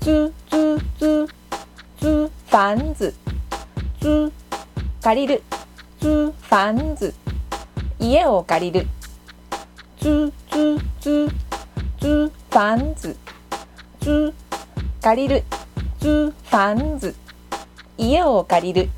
租租租租房子租借りる。租房子家を借りる。租租租租房子租借りる。租房子家を借りる。